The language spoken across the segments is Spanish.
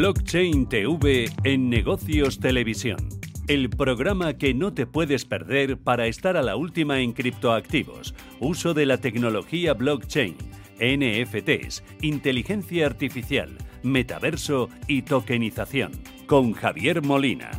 Blockchain TV en Negocios Televisión. El programa que no te puedes perder para estar a la última en criptoactivos, uso de la tecnología blockchain, NFTs, inteligencia artificial, metaverso y tokenización. Con Javier Molina.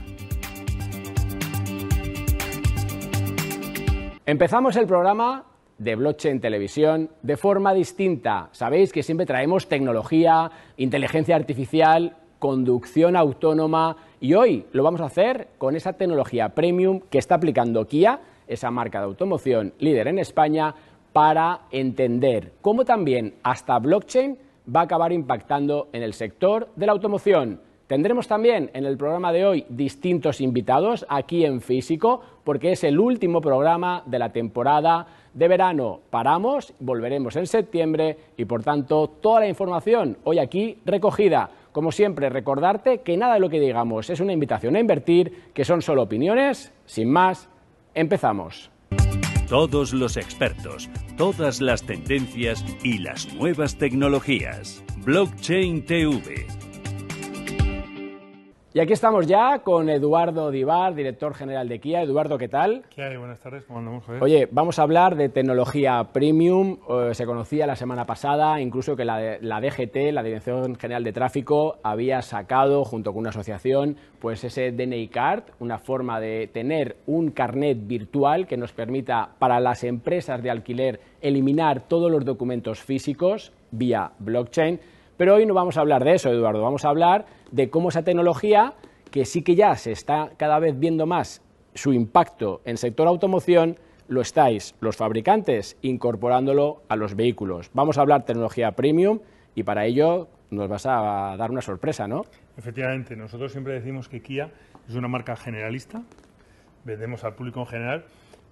Empezamos el programa de blockchain televisión de forma distinta. Sabéis que siempre traemos tecnología, inteligencia artificial, conducción autónoma y hoy lo vamos a hacer con esa tecnología premium que está aplicando Kia, esa marca de automoción líder en España, para entender cómo también hasta blockchain va a acabar impactando en el sector de la automoción. Tendremos también en el programa de hoy distintos invitados aquí en físico, porque es el último programa de la temporada de verano. Paramos, volveremos en septiembre y por tanto toda la información hoy aquí recogida. Como siempre, recordarte que nada de lo que digamos es una invitación a invertir, que son solo opiniones. Sin más, empezamos. Todos los expertos, todas las tendencias y las nuevas tecnologías. Blockchain TV y aquí estamos ya con Eduardo Divar, director general de Kia. Eduardo, ¿qué tal? ¿Qué hay? Buenas tardes, ¿cómo andamos? Oye, vamos a hablar de tecnología premium. Eh, se conocía la semana pasada incluso que la, la, DGT, la Dirección General de Tráfico, había sacado, junto con una asociación, pues ese DNI Card, una forma de tener un carnet virtual que nos permita para las empresas de alquiler eliminar todos los documentos físicos vía blockchain pero hoy no vamos a hablar de eso, Eduardo, vamos a hablar de cómo esa tecnología, que sí que ya se está cada vez viendo más su impacto en sector automoción, lo estáis los fabricantes incorporándolo a los vehículos. Vamos a hablar tecnología premium y para ello nos vas a dar una sorpresa, ¿no? Efectivamente, nosotros siempre decimos que Kia es una marca generalista, vendemos al público en general,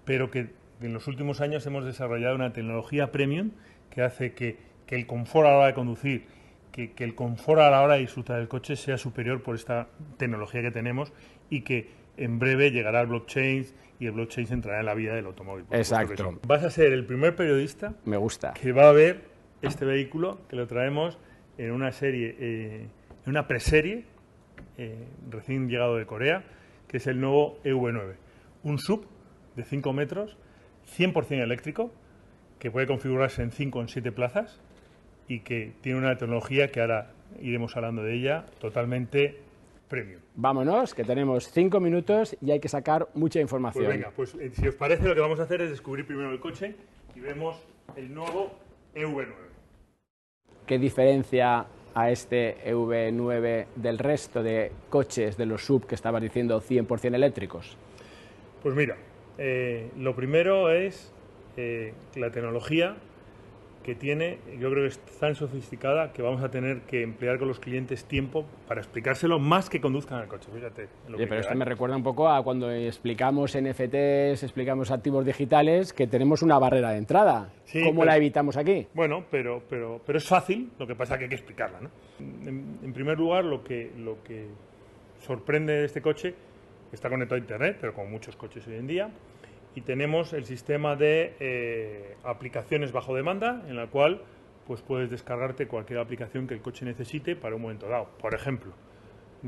pero que en los últimos años hemos desarrollado una tecnología premium que hace que, que el confort a la hora de conducir que, el confort a la hora de disfrutar del coche sea superior por esta tecnología que tenemos y que en breve llegará el blockchain y el blockchain entrará en la vida del automóvil. Exacto. Vas a ser el primer periodista Me gusta. que va a ver este vehículo que lo traemos en una serie, eh, en una preserie eh, recién llegado de Corea, que es el nuevo EV9. Un sub de 5 metros, 100% eléctrico, que puede configurarse en 5 o en 7 plazas y que tiene una tecnología que ahora iremos hablando de ella totalmente premium. Vámonos, que tenemos cinco minutos y hay que sacar mucha información. Pues venga, pues eh, si os parece lo que vamos a hacer es descubrir primero el coche y vemos el nuevo EV9. ¿Qué diferencia a este EV9 del resto de coches de los sub que estabas diciendo 100% eléctricos? Pues mira, eh, lo primero es eh, la tecnología que tiene, yo creo que es tan sofisticada que vamos a tener que emplear con los clientes tiempo para explicárselo más que conduzcan el coche. Fíjate. pero esto me recuerda un poco a cuando explicamos NFTs, explicamos activos digitales, que tenemos una barrera de entrada. ¿Cómo la evitamos aquí? Bueno, pero, pero, pero es fácil, lo que pasa es que hay que explicarla. ¿no? En, primer lugar, lo que, lo que sorprende de este coche está conectado a Internet, pero como muchos coches hoy en día y tenemos el sistema de eh, aplicaciones bajo demanda en la cual pues puedes descargarte cualquier aplicación que el coche necesite para un momento dado. Por ejemplo,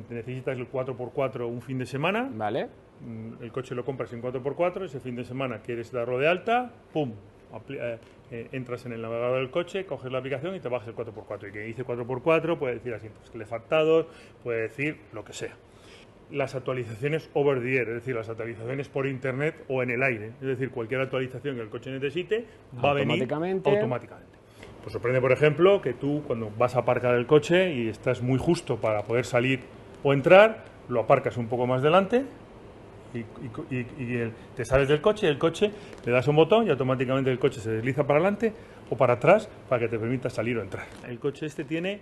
necesitas el 4x4 un fin de semana, vale. Mm, el coche lo compras en 4x4, ese fin de semana quieres darlo de alta, pum, eh, eh, entras en el navegador del coche, coges la aplicación y te bajas el 4x4. Y que dice 4x4 puede decir asientos calefactados, puede decir lo que sea las actualizaciones over the air, es decir, las actualizaciones por internet o en el aire. Es decir, cualquier actualización que el coche necesite va a venir automáticamente. Pues sorprende, por ejemplo, que tú cuando vas a aparcar el coche y estás muy justo para poder salir o entrar, lo aparcas un poco más delante y, te sales del coche y el coche le das un botón y automáticamente el coche se desliza para adelante o para atrás para que te permita salir o entrar. El coche este tiene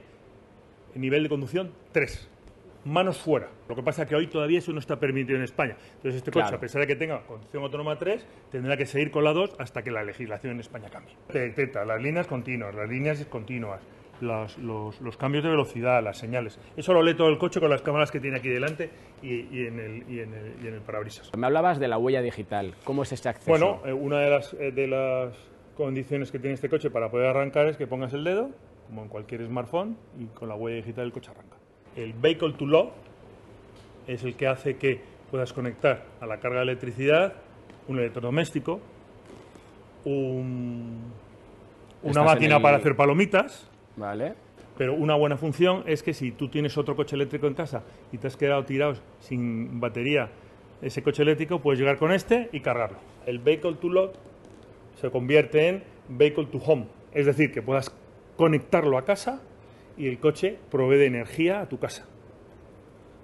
nivel de conducción 3 manos fuera. Lo que pasa es que hoy todavía eso no está permitido en España. Entonces este coche, a pesar de que tenga conducción autónoma 3, tendrá que seguir con la 2 hasta que la legislación en España cambie. Detecta las líneas continuas, las líneas continuas, los, los, cambios de velocidad, las señales. Eso lo lee todo el coche con las cámaras que tiene aquí delante y, en, el, y, en, el, y en, el, parabrisas. Me hablabas de la huella digital. ¿Cómo es este acceso? Bueno, eh, una de las, eh, de las condiciones que tiene este coche para poder arrancar es que pongas el dedo, como en cualquier smartphone, y con la huella digital el coche arranca el Vehicle to Load es el que hace que puedas conectar a la carga de electricidad un electrodoméstico, un- una Estás máquina el- para hacer palomitas, Vale. pero una buena función es que si tú tienes otro coche eléctrico en casa y te has quedado tirado sin batería ese coche eléctrico, puedes llegar con este y cargarlo. El Vehicle to Load se convierte en Vehicle to Home, es decir, que puedas conectarlo a casa y el coche provee de energía a tu casa.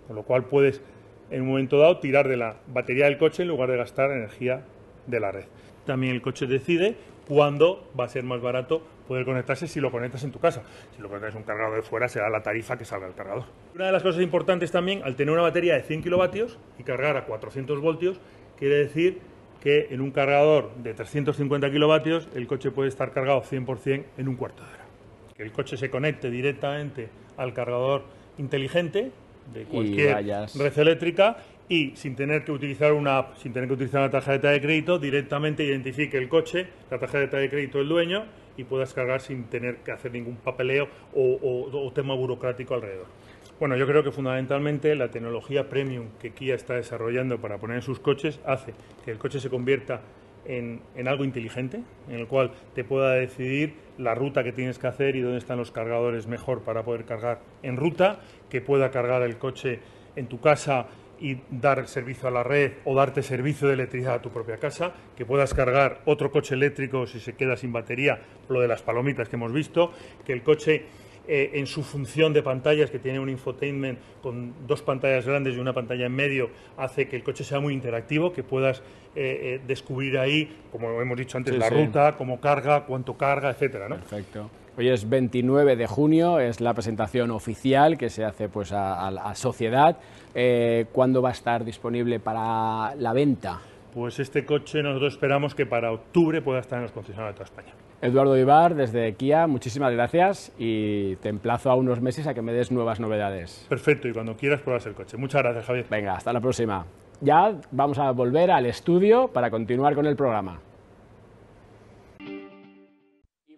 Con lo cual puedes en un momento dado tirar de la batería del coche en lugar de gastar energía de la red. También el coche decide cuándo va a ser más barato poder conectarse si lo conectas en tu casa. Si lo conectas en un cargador de fuera será la tarifa que salga el cargador. Una de las cosas importantes también, al tener una batería de 100 kilovatios y cargar a 400 voltios, quiere decir que en un cargador de 350 kilovatios el coche puede estar cargado 100% en un cuarto de hora. Que el coche se conecte directamente al cargador inteligente de cualquier red eléctrica y sin tener que utilizar una app, sin tener que utilizar una tarjeta de crédito, directamente identifique el coche, la tarjeta de crédito del dueño y puedas cargar sin tener que hacer ningún papeleo o, o- o tema burocrático alrededor. Bueno, yo creo que fundamentalmente la tecnología premium que Kia está desarrollando para poner en sus coches hace que el coche se convierta en, algo inteligente, en el cual te pueda decidir la ruta que tienes que hacer y dónde están los cargadores mejor para poder cargar en ruta, que pueda cargar el coche en tu casa y dar servicio a la red o darte servicio de electricidad a tu propia casa, que puedas cargar otro coche eléctrico si se queda sin batería, lo de las palomitas que hemos visto, que el coche eh, en su función de pantallas, que tiene un infotainment con dos pantallas grandes y una pantalla en medio, hace que el coche sea muy interactivo, que puedas eh, eh, descubrir ahí, como hemos dicho antes, Sí, la sí. ruta, cómo carga, cuánto carga, etcétera, ¿no? Perfecto. Hoy es 29 de junio, es la presentación oficial que se hace pues a, a la sociedad. Eh, ¿Cuándo va a estar disponible para la venta? Pues este coche nosotros esperamos que para octubre pueda estar en los concesionarios de toda España. Eduardo Ibar, desde Kia, muchísimas gracias y te emplazo a unos meses a que me des nuevas novedades. Perfecto, y cuando quieras pruebas el coche. Muchas gracias, Javier. Venga, hasta la próxima. Ya vamos a volver al estudio para continuar con el programa.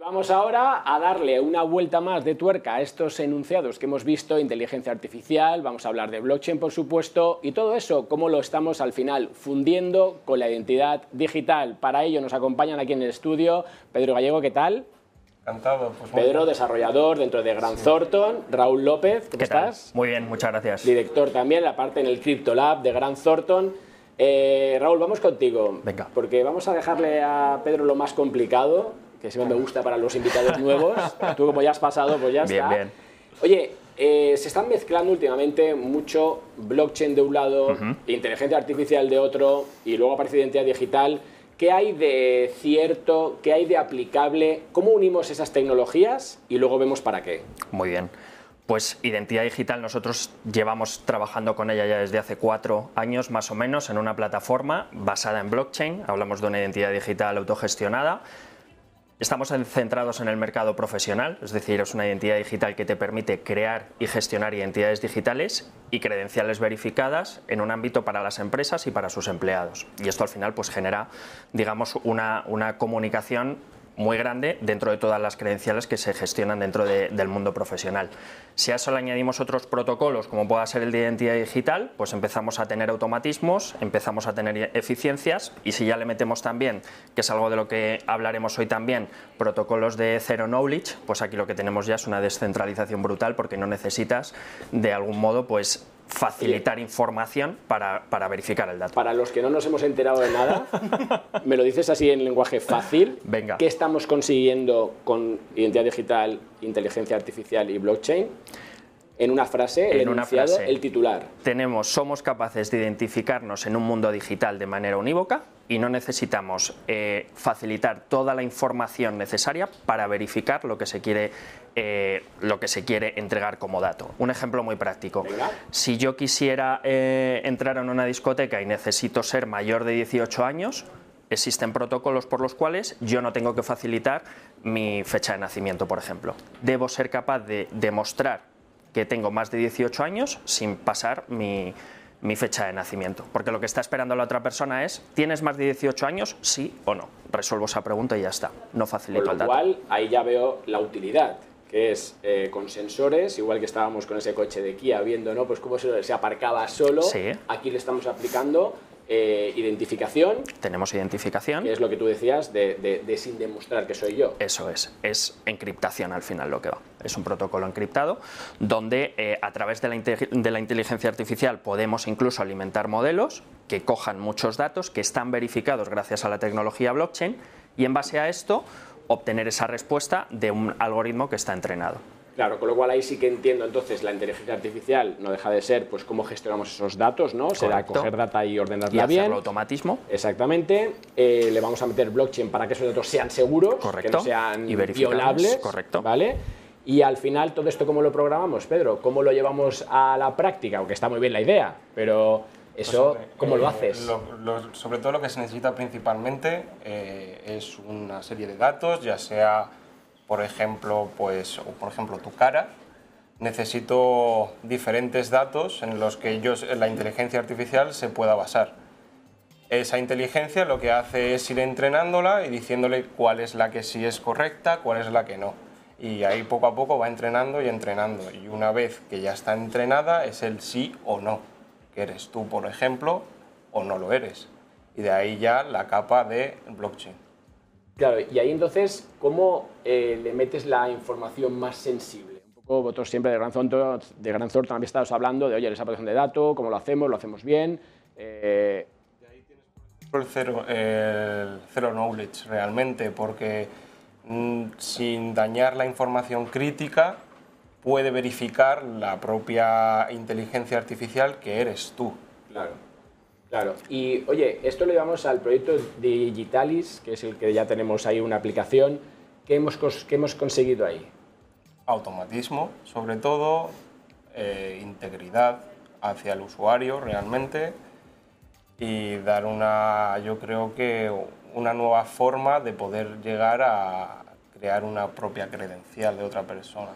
Vamos ahora a darle una vuelta más de tuerca a estos enunciados que hemos visto, inteligencia artificial, vamos a hablar de blockchain por supuesto, y todo eso, cómo lo estamos al final fundiendo con la identidad digital. Para ello nos acompañan aquí en el estudio Pedro Gallego, ¿qué tal? Encantado. Pues Pedro, desarrollador dentro de Grant Thornton, Raúl López, ¿cómo ¿Qué tal? estás? Muy bien, muchas gracias. director también, la parte en el Crypto Lab de Grant Thornton. Eh, Raúl, vamos contigo. Venga. Porque vamos a dejarle a Pedro lo más complicado, que siempre me gusta para los invitados nuevos. Tú, como ya has pasado, pues ya Bien, está. bien. Oye, eh, se están mezclando últimamente mucho blockchain de un lado, inteligencia artificial de otro, y luego aparece identidad digital. ¿Qué hay de cierto? ¿Qué hay de aplicable? ¿Cómo unimos esas tecnologías? Y luego vemos para qué. Muy bien. Pues identidad digital, nosotros llevamos trabajando con ella ya desde hace cuatro años más o menos en una plataforma basada en blockchain. Hablamos de una identidad digital autogestionada. Estamos en- centrados en el mercado profesional, es decir, es una identidad digital que te permite crear y gestionar identidades digitales y credenciales verificadas en un ámbito para las empresas y para sus empleados. Y esto al final pues genera, digamos, una, una comunicación muy grande dentro de todas las credenciales que se gestionan dentro de- del mundo profesional. Si a eso le añadimos otros protocolos, como pueda ser el de identidad digital, pues empezamos a tener automatismos, empezamos a tener eficiencias y si ya le metemos también, que es algo de lo que hablaremos hoy también, protocolos de zero knowledge, pues aquí lo que tenemos ya es una descentralización brutal porque no necesitas de algún modo pues facilitar información para, para verificar el dato. Para los que no nos hemos enterado de nada, me lo dices así en lenguaje fácil. Venga. ¿Qué estamos consiguiendo con identidad digital, inteligencia artificial y blockchain? En una frase, el En una enunciado, frase. el titular. tenemos, somos capaces de identificarnos en un mundo digital de manera unívoca y no necesitamos eh, facilitar toda la información necesaria para verificar lo que se quiere, eh, lo que se quiere entregar como dato. Un ejemplo muy práctico. Venga. Si yo quisiera eh, entrar en una discoteca y necesito ser mayor de 18 años, existen protocolos por los cuales yo no tengo que facilitar mi fecha de nacimiento, por ejemplo. Debo ser capaz de demostrar que tengo más de 18 años sin pasar mi, mi fecha de nacimiento. Porque lo que está esperando la otra persona es, ¿tienes más de 18 años? Sí o no. Resuelvo esa pregunta y ya está. No Con facilito lo el dato. cual, ahí ya veo la utilidad. Que que es eh, con sensores, igual que estábamos con ese coche de Kia viendo, ¿no? Pues cómo se, se aparcaba solo. Sí. Aquí le estamos aplicando eh, identificación, Tenemos identificación. que es lo que tú decías, de, de- de sin demostrar que soy yo. Eso es, es encriptación al final lo que va. Es un protocolo encriptado donde eh, a través de la, de la inteligencia artificial podemos incluso alimentar modelos que cojan muchos datos que están verificados gracias a la tecnología blockchain y en base a esto obtener esa respuesta de un algoritmo que está entrenado. Claro, con lo cual ahí sí que entiendo entonces la inteligencia artificial no deja de ser pues cómo gestionamos esos datos, ¿no? Será Correcto. coger data y Y ordenarla bien. hacerlo automatismo. Exactamente. Eh, le vamos a meter blockchain para que esos datos sean seguros, que Correcto. no sean Y violables. correcto. ¿Vale? Y al final, todo esto, ¿cómo lo programamos, Pedro? ¿Cómo lo llevamos a la práctica? Aunque está muy bien la idea, pero eso, Pues, hombre, ¿cómo lo eh, haces? lo- lo- sobre todo lo que se necesita principalmente eh, es una serie de datos, ya sea, por ejemplo, pues, o por ejemplo, tu cara. Necesito diferentes datos en los que yo, la inteligencia artificial se pueda basar. Esa inteligencia lo que hace es ir entrenándola y diciéndole cuál es la que sí es correcta, cuál es la que no. Y ahí poco a poco va entrenando y entrenando. Y una vez que ya está entrenada es el sí o no, que eres tú, por ejemplo, o no lo eres. Y de ahí ya la capa de blockchain. Claro, y ahí entonces, ¿cómo eh, le metes la información más sensible? Un poco vosotros siempre de Gran Thornton, de Gran Thornton habéis estado hablando de, oye, esa protección de datos, cómo lo hacemos, lo hacemos bien. eh, el cero, el cero knowledge realmente, porque mm, sin dañar la información crítica puede verificar la propia inteligencia artificial que eres tú. Claro, claro. Y oye, esto lo llevamos al proyecto Digitalis, que es el que ya tenemos ahí una aplicación. ¿Qué hemos, qué hemos conseguido ahí? Automatismo, sobre todo, eh, integridad hacia el usuario realmente y dar una, yo creo que una nueva forma de poder llegar a crear una propia credencial de otra persona.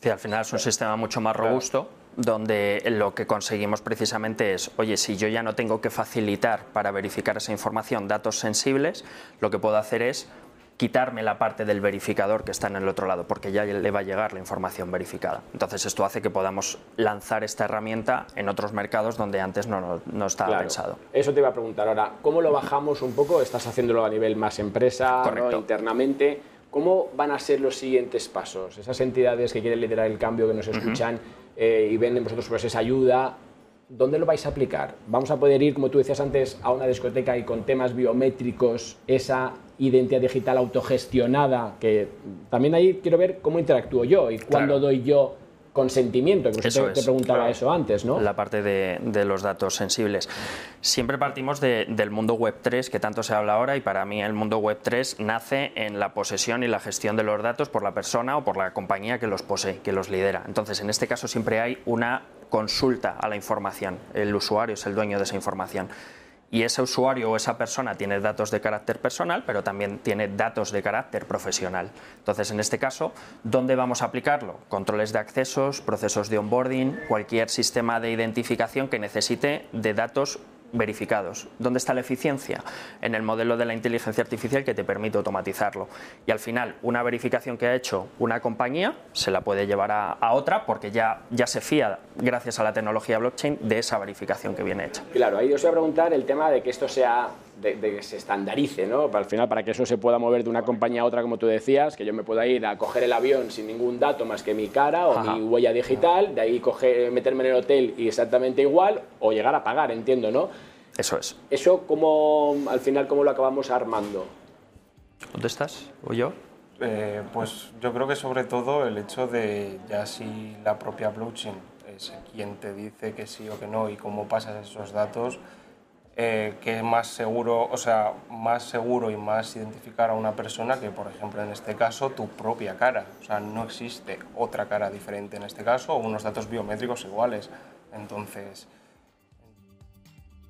Sí, al final es un sistema mucho más robusto donde lo que conseguimos precisamente es, oye, si yo ya no tengo que facilitar para verificar esa información datos sensibles, lo que puedo hacer es quitarme la parte del verificador que está en el otro lado, porque ya le va a llegar la información verificada. Entonces esto hace que podamos lanzar esta herramienta en otros mercados donde antes no, no- no estaba Claro. pensado. Eso te iba a preguntar ahora. ¿Cómo lo bajamos un poco? Estás haciéndolo a nivel más empresa, internamente. ¿Cómo van a ser los siguientes pasos? Esas entidades que quieren liderar el cambio, que nos escuchan eh, y ven en vosotros pues, esa ayuda, ¿dónde lo vais a aplicar? ¿Vamos a poder ir, como tú decías antes, a una discoteca y con temas biométricos, esa identidad digital autogestionada? Que también ahí quiero ver cómo interactúo yo y cuándo Claro. doy yo consentimiento, que Eso te, te preguntaba claro. eso antes, ¿no? la parte de, de los datos sensibles. Siempre partimos de- del mundo Web 3, que tanto se habla ahora, y para mí el mundo Web 3 nace en la posesión y la gestión de los datos por la persona o por la compañía que los posee, que los lidera. Entonces, en este caso siempre hay una consulta a la información. El usuario es el dueño de esa información. Y ese usuario o esa persona tiene datos de carácter personal, pero también tiene datos de carácter profesional. Entonces, en este caso, ¿dónde vamos a aplicarlo? Controles de accesos, procesos de onboarding, cualquier sistema de identificación que necesite de datos verificados. ¿Dónde está la eficiencia? En el modelo de la inteligencia artificial que te permite automatizarlo. Y al final, una verificación que ha hecho una compañía se la puede llevar a, otra porque ya, ya se fía, gracias a la tecnología blockchain, de esa verificación que viene hecha. Claro, ahí os voy a preguntar el tema de que esto sea, de, de que se estandarice, ¿no? Al final, para que eso se pueda mover de una compañía a otra, como tú decías, que yo me pueda ir a coger el avión sin ningún dato más que mi cara o Ajá. mi huella digital, de ahí coger, meterme en el hotel y exactamente igual, o llegar a pagar, entiendo, ¿no? Eso es. Eso, ¿cómo, al final, ¿cómo lo acabamos armando? ¿Dónde estás? ¿O yo? Eh, pues yo creo que sobre todo el hecho de ya si la propia blockchain es quien te dice que sí o que no y cómo pasas esos datos, eh, que es más seguro, o sea, más seguro y más identificar a una persona que, por ejemplo, en este caso, tu propia cara. O sea, no existe otra cara diferente en este caso o unos datos biométricos iguales. Entonces,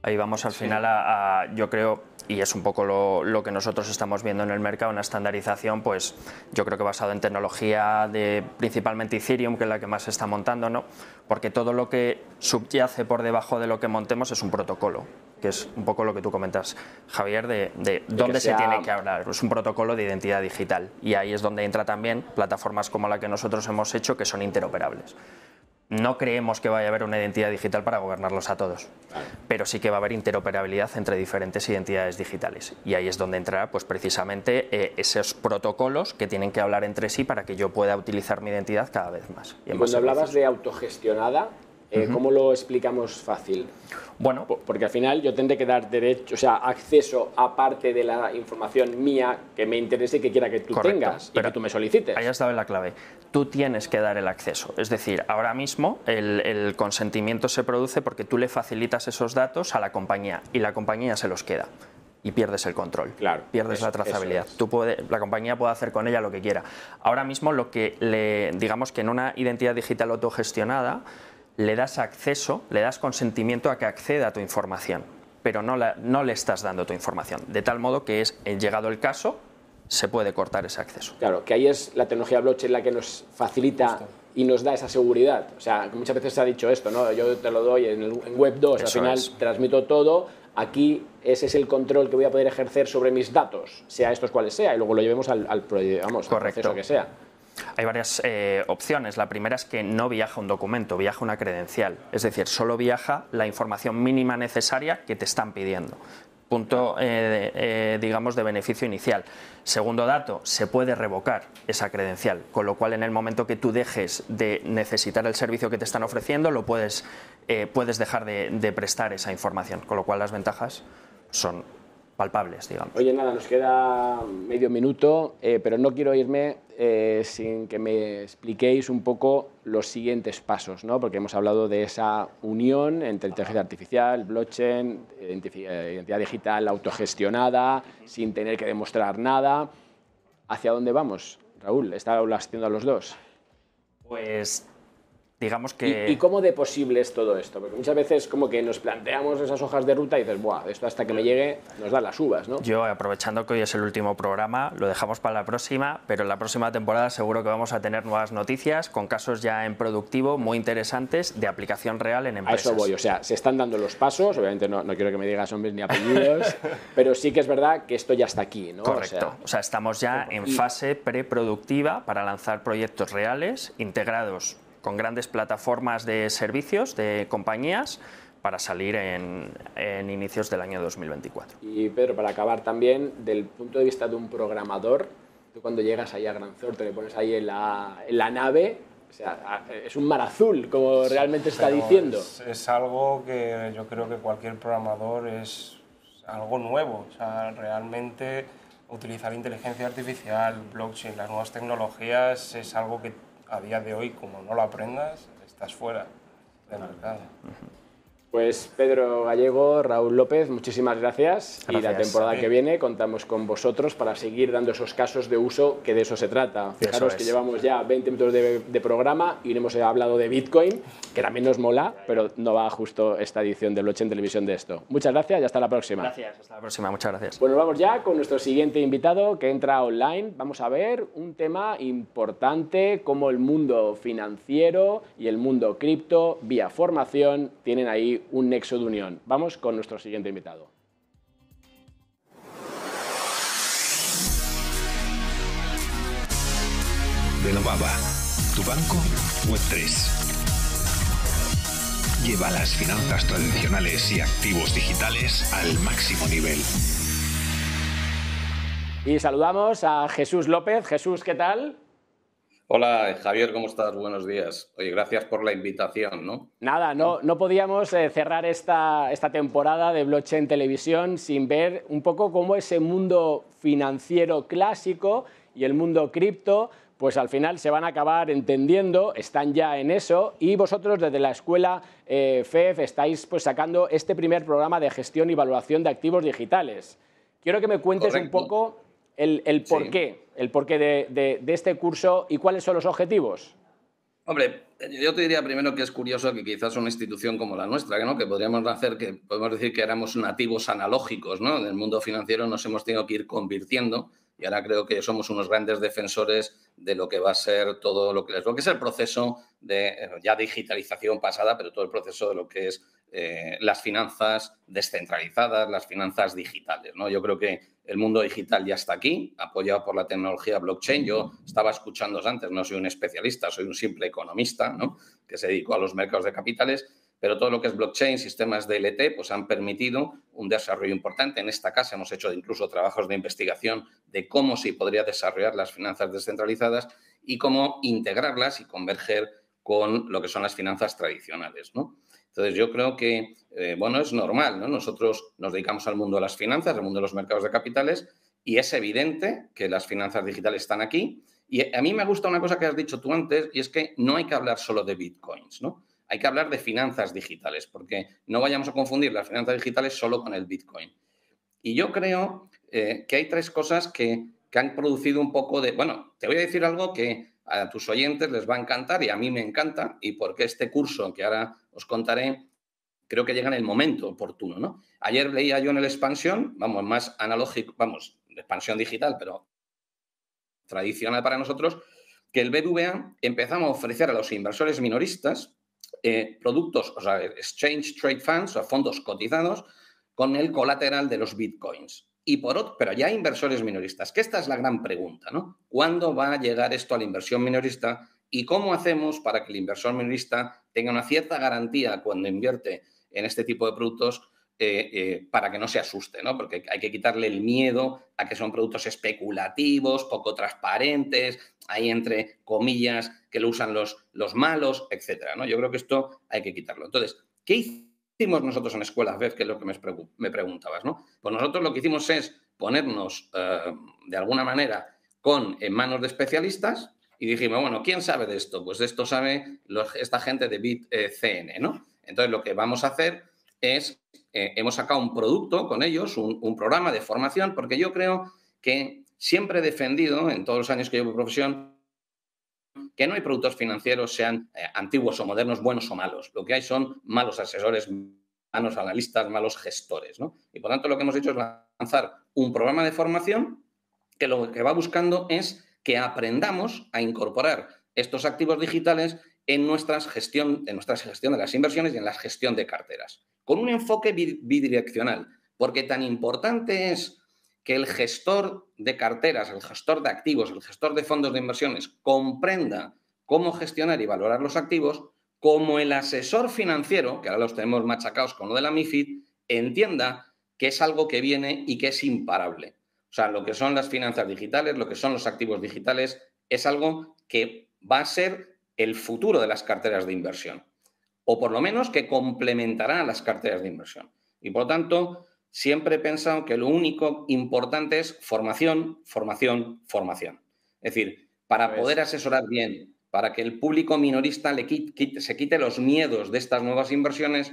Ahí vamos al final a, yo creo, y es un poco lo, que nosotros estamos viendo en el mercado, una estandarización, pues yo creo que basado en tecnología de principalmente Ethereum, que es la que más se está montando, ¿no? Porque todo lo que subyace por debajo de lo que montemos es un protocolo, que es un poco lo que tú comentas, Javier, de, dónde se tiene que hablar. Es un protocolo de identidad digital y ahí es donde entra también plataformas como la que nosotros hemos hecho, que son interoperables no creemos que vaya a haber una identidad digital para gobernarlos a todos, pero sí que va a haber interoperabilidad entre diferentes identidades digitales. Y ahí es donde entrará pues, precisamente eh, esos protocolos que tienen que hablar entre sí para que yo pueda utilizar mi identidad cada vez más. Y, cuando hablabas de autogestionada, eh, ¿cómo lo explicamos fácil? Bueno, porque al final yo tendré que dar derecho, o sea, acceso a parte de la información mía que me interese y que quiera que tú tengas y que tú me solicites. Ahí estado en la clave. Tú tienes que dar el acceso. Es decir, ahora mismo el, consentimiento se produce porque tú le facilitas esos datos a la compañía y la compañía se los queda y pierdes el control. Claro, pierdes la trazabilidad. Tú la compañía puede hacer con ella lo que quiera. Ahora mismo lo que le digamos que en una identidad digital autogestionada le das acceso, le das consentimiento a que acceda a tu información, pero no, no le estás dando tu información. De tal modo que es, eh, llegado el caso, se puede cortar ese acceso. Claro, que ahí es la tecnología blockchain la que nos facilita y nos da esa seguridad. O sea, muchas veces se ha dicho esto, ¿no? Yo te lo doy en, Web 2, al final transmito todo, aquí ese es el control que voy a poder ejercer sobre mis datos, sea estos cuales sea, y luego lo llevemos al, al, vamos, al proceso que sea. Hay varias eh, opciones. La primera es que no viaja un documento, viaja una credencial. Es decir, solo viaja la información mínima necesaria que te están pidiendo. Punto, eh, eh, digamos, de beneficio inicial. Segundo dato, se puede revocar esa credencial, con lo cual en el momento que tú dejes de necesitar el servicio que te están ofreciendo, lo puedes, puedes dejar de prestar esa información, con lo cual las ventajas son palpables, digamos. Oye, nada, nos queda medio minuto, eh, pero no quiero irme eh, sin que me expliquéis un poco los siguientes pasos, ¿no? porque hemos hablado de esa unión entre inteligencia artificial, blockchain, identidad digital autogestionada, sin tener que demostrar nada. ¿Hacia dónde vamos, Raúl? ¿Está haciendo a los dos? Pues digamos que... ¿Y, cómo de posible es todo esto? Porque muchas veces como que nos planteamos esas hojas de ruta y dices, Buah, esto hasta que me llegue nos da las uvas, ¿no? Yo, aprovechando que hoy es el último programa, lo dejamos para la próxima, pero en la próxima temporada seguro que vamos a tener nuevas noticias con casos ya en productivo muy interesantes de aplicación real en empresas. A eso voy, o sea, se están dando los pasos, obviamente no, no quiero que me digas hombres ni apellidos, pero sí que es verdad que esto ya está aquí, ¿no? Correcto, o sea, estamos ya en fase preproductiva para lanzar proyectos reales integrados con grandes plataformas de servicios de compañías para salir en, inicios del año 2024. Y Pedro, para acabar también, del punto de vista de un programador, tú cuando llegas ahí a Gran Zorte, le pones ahí en la, en la nave, o sea, es un mar azul, como realmente está diciendo. Es, es, algo que yo creo que cualquier programador es algo nuevo. O sea, realmente utilizar inteligencia artificial, blockchain, las nuevas tecnologías es algo que a día de hoy, como no lo aprendas, estás fuera del mercado. Pues Pedro Gallego, Raúl López, muchísimas gracias. Y la temporada que viene contamos con vosotros para seguir dando esos casos de uso, que de eso se trata. Fijaros que llevamos ya 20 minutos de, de, programa y hemos hablado de Bitcoin, que también nos mola, pero no va justo esta edición de Blockchain Televisión de esto. Muchas gracias y hasta la próxima. Gracias, hasta la próxima, muchas gracias. Bueno, vamos ya con nuestro siguiente invitado que entra online. Vamos a ver un tema importante como el mundo financiero y el mundo cripto, vía formación, tienen ahí un nexo de unión. Vamos con nuestro siguiente invitado. Renovaba. Tu banco Web 3. Lleva las finanzas tradicionales y activos digitales al máximo nivel. Y saludamos a Jesús López. Jesús, ¿qué tal? Hola, Javier, ¿cómo estás? Buenos días. Oye, gracias por la invitación, ¿no? Nada, no, no podíamos eh, cerrar esta, esta temporada de Blockchain Televisión sin ver un poco cómo ese mundo financiero clásico y el mundo cripto pues al final se van a acabar entendiendo, están ya en eso y vosotros desde la escuela eh, FEF estáis pues sacando este primer programa de gestión y evaluación de activos digitales. Quiero que me cuentes un poco el, porqué, el porqué de, este curso y cuáles son los objetivos. Hombre, Yo te diría primero que es curioso que quizás una institución como la nuestra, ¿no? que podríamos hacer, que podemos decir que éramos nativos analógicos ¿no? del mundo financiero, nos hemos tenido que ir convirtiendo y ahora creo que somos unos grandes defensores de lo que va a ser todo lo que, lo que es el proceso de eh, ya digitalización pasada, pero todo el proceso de lo que es eh, las finanzas descentralizadas, las finanzas digitales. ¿no? Yo creo que el mundo digital ya está aquí, apoyado por la tecnología blockchain. Yo estaba escuchando antes, no soy un especialista, soy un simple economista ¿no? que se dedicó a los mercados de capitales, pero todo lo que es blockchain, sistemas de DLT, pues han permitido un desarrollo importante. En esta casa hemos hecho incluso trabajos de investigación de cómo se podría desarrollar las finanzas descentralizadas y cómo integrarlas y converger con lo que son las finanzas tradicionales. ¿no? Entonces, yo creo que, eh, bueno, es normal, ¿no? Nosotros nos dedicamos al mundo de las finanzas, al mundo de los mercados de capitales, y es evidente que las finanzas digitales están aquí. Y a mí me gusta una cosa que has dicho tú antes, y es que no hay que hablar solo de bitcoins, ¿no? Hay que hablar de finanzas digitales, porque no vayamos a confundir las finanzas digitales solo con el bitcoin. Y yo creo eh, que hay tres cosas que, que han producido un poco de... Bueno, te voy a decir algo que a tus oyentes les va a encantar y a mí me encanta, y porque este curso que ahora os contaré, creo que llega en el momento oportuno. ¿no? Ayer leía yo en el expansión, vamos, más analógico, vamos, expansión digital, pero tradicional para nosotros, que el BBVA empezamos a ofrecer a los inversores minoristas eh, productos, o sea, exchange trade funds, o fondos cotizados, con el colateral de los bitcoins. Y por otro, pero ya hay inversores minoristas, que esta es la gran pregunta, ¿no? ¿Cuándo va a llegar esto a la inversión minorista y cómo hacemos para que el inversor minorista tenga una cierta garantía cuando invierte en este tipo de productos eh, eh, para que no se asuste, ¿no? Porque hay que quitarle el miedo a que son productos especulativos, poco transparentes, ahí entre comillas que lo usan los, los malos, etcétera, ¿no? Yo creo que esto hay que quitarlo. Entonces, ¿qué hicimos nosotros en escuelas ¿Ves? Que es lo que me, preguntabas, ¿no? Pues nosotros lo que hicimos es ponernos eh, de alguna manera con en manos de especialistas y dijimos, bueno, ¿quién sabe de esto? Pues esto sabe esta gente de BitCN, eh, ¿no? Entonces lo que vamos a hacer es, eh, hemos sacado un producto con ellos, un, programa de formación, porque yo creo que siempre he defendido, en todos los años que llevo profesión, que no hay productos financieros, sean eh, antiguos o modernos, buenos o malos. Lo que hay son malos asesores, malos analistas, malos gestores. ¿no? Y por tanto lo que hemos hecho es lanzar un programa de formación que lo que va buscando es que aprendamos a incorporar estos activos digitales en, gestión, en nuestra gestión de las inversiones y en la gestión de carteras, con un enfoque bidireccional, porque tan importante es que el gestor de carteras, el gestor de activos, el gestor de fondos de inversiones comprenda cómo gestionar y valorar los activos, como el asesor financiero, que ahora los tenemos machacados con lo de la MIFID, entienda que es algo que viene y que es imparable. O sea, lo que son las finanzas digitales, lo que son los activos digitales, es algo que va a ser el futuro de las carteras de inversión. O por lo menos que complementará las carteras de inversión. Y por lo tanto, siempre he pensado que lo único importante es formación, formación, formación. Es decir, para poder asesorar bien, para que el público minorista le se quite los miedos de estas nuevas inversiones,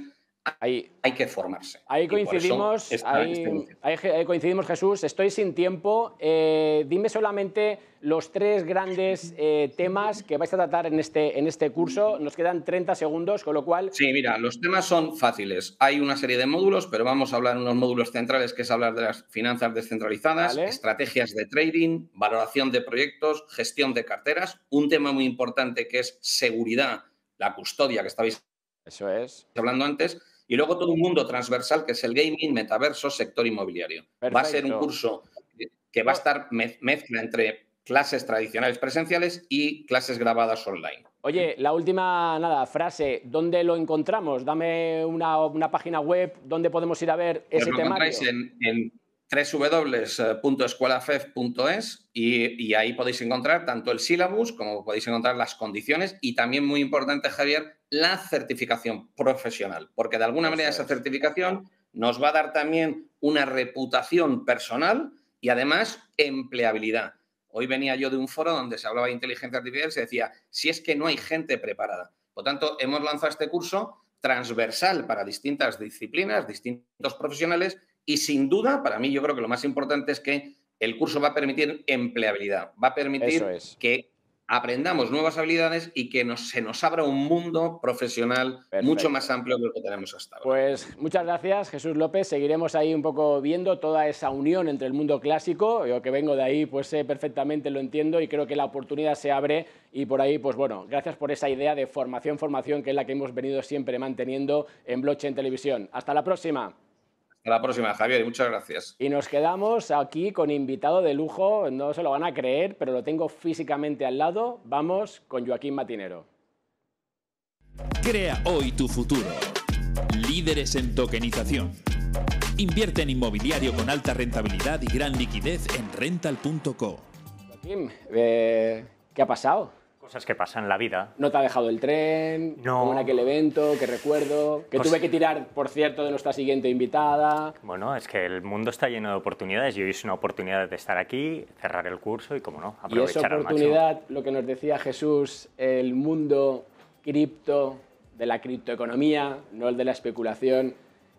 hay que formarse. Ahí coincidimos, ahí, coincidimos, Jesús. Estoy sin tiempo. Eh, dime solamente los tres grandes eh, temas que vais a tratar en este, en este curso. Nos quedan 30 segundos, con lo cual... Sí, mira, los temas son fáciles. Hay una serie de módulos, pero vamos a hablar de unos módulos centrales, que es hablar de las finanzas descentralizadas, estrategias de trading, valoración de proyectos, gestión de carteras. Un tema muy importante que es seguridad, la custodia que estabais Eso es. hablando antes y luego todo un mundo transversal que es el gaming, metaverso, sector inmobiliario. Va a ser un curso que va a estar mezcla entre clases tradicionales presenciales y clases grabadas online. Oye, la última nada, frase, ¿dónde lo encontramos? Dame una, página web donde podemos ir a ver ese tema. Lo encontráis en, en www.escuelafef.es y, y ahí podéis encontrar tanto el syllabus como podéis encontrar las condiciones y también muy importante, Javier, la certificación profesional, porque de alguna manera esa certificación nos va a dar también una reputación personal y además empleabilidad. Hoy venía yo de un foro donde se hablaba de inteligencia artificial y se decía, si es que no hay gente preparada. Por tanto, hemos lanzado este curso transversal para distintas disciplinas, distintos profesionales y sin duda, para mí yo creo que lo más importante es que el curso va a permitir empleabilidad, va a permitir que aprendamos nuevas habilidades y que nos, se nos abra un mundo profesional mucho más amplio que lo que tenemos hasta ahora. Pues muchas gracias, Jesús López. Seguiremos ahí un poco viendo toda esa unión entre el mundo clásico. Yo que vengo de ahí, pues sé perfectamente, lo entiendo y creo que la oportunidad se abre. Y por ahí, pues bueno, gracias por esa idea de formación, formación, que es la que hemos venido siempre manteniendo en Blockchain Televisión. Hasta la próxima. Hasta la próxima, Javier, y muchas gracias. Y nos quedamos aquí con invitado de lujo, no se lo van a creer, pero lo tengo físicamente al lado. Vamos con Joaquín Matinero. Crea hoy tu futuro. Líderes en tokenización. Invierte en inmobiliario con alta rentabilidad y gran liquidez en rental.co. Joaquín, eh, ¿qué ha pasado? Cosas que pasan en la vida. ¿No te ha dejado el tren? No. Como en aquel evento que recuerdo. Que Pues- tuve que tirar, por cierto, de nuestra siguiente invitada. Bueno, es que el mundo está lleno de oportunidades y hoy es una oportunidad de estar aquí, cerrar el curso y, como no, Y esa aprovechar al máximo. oportunidad, lo que nos decía Jesús, el mundo cripto, de la criptoeconomía, no el de la especulación,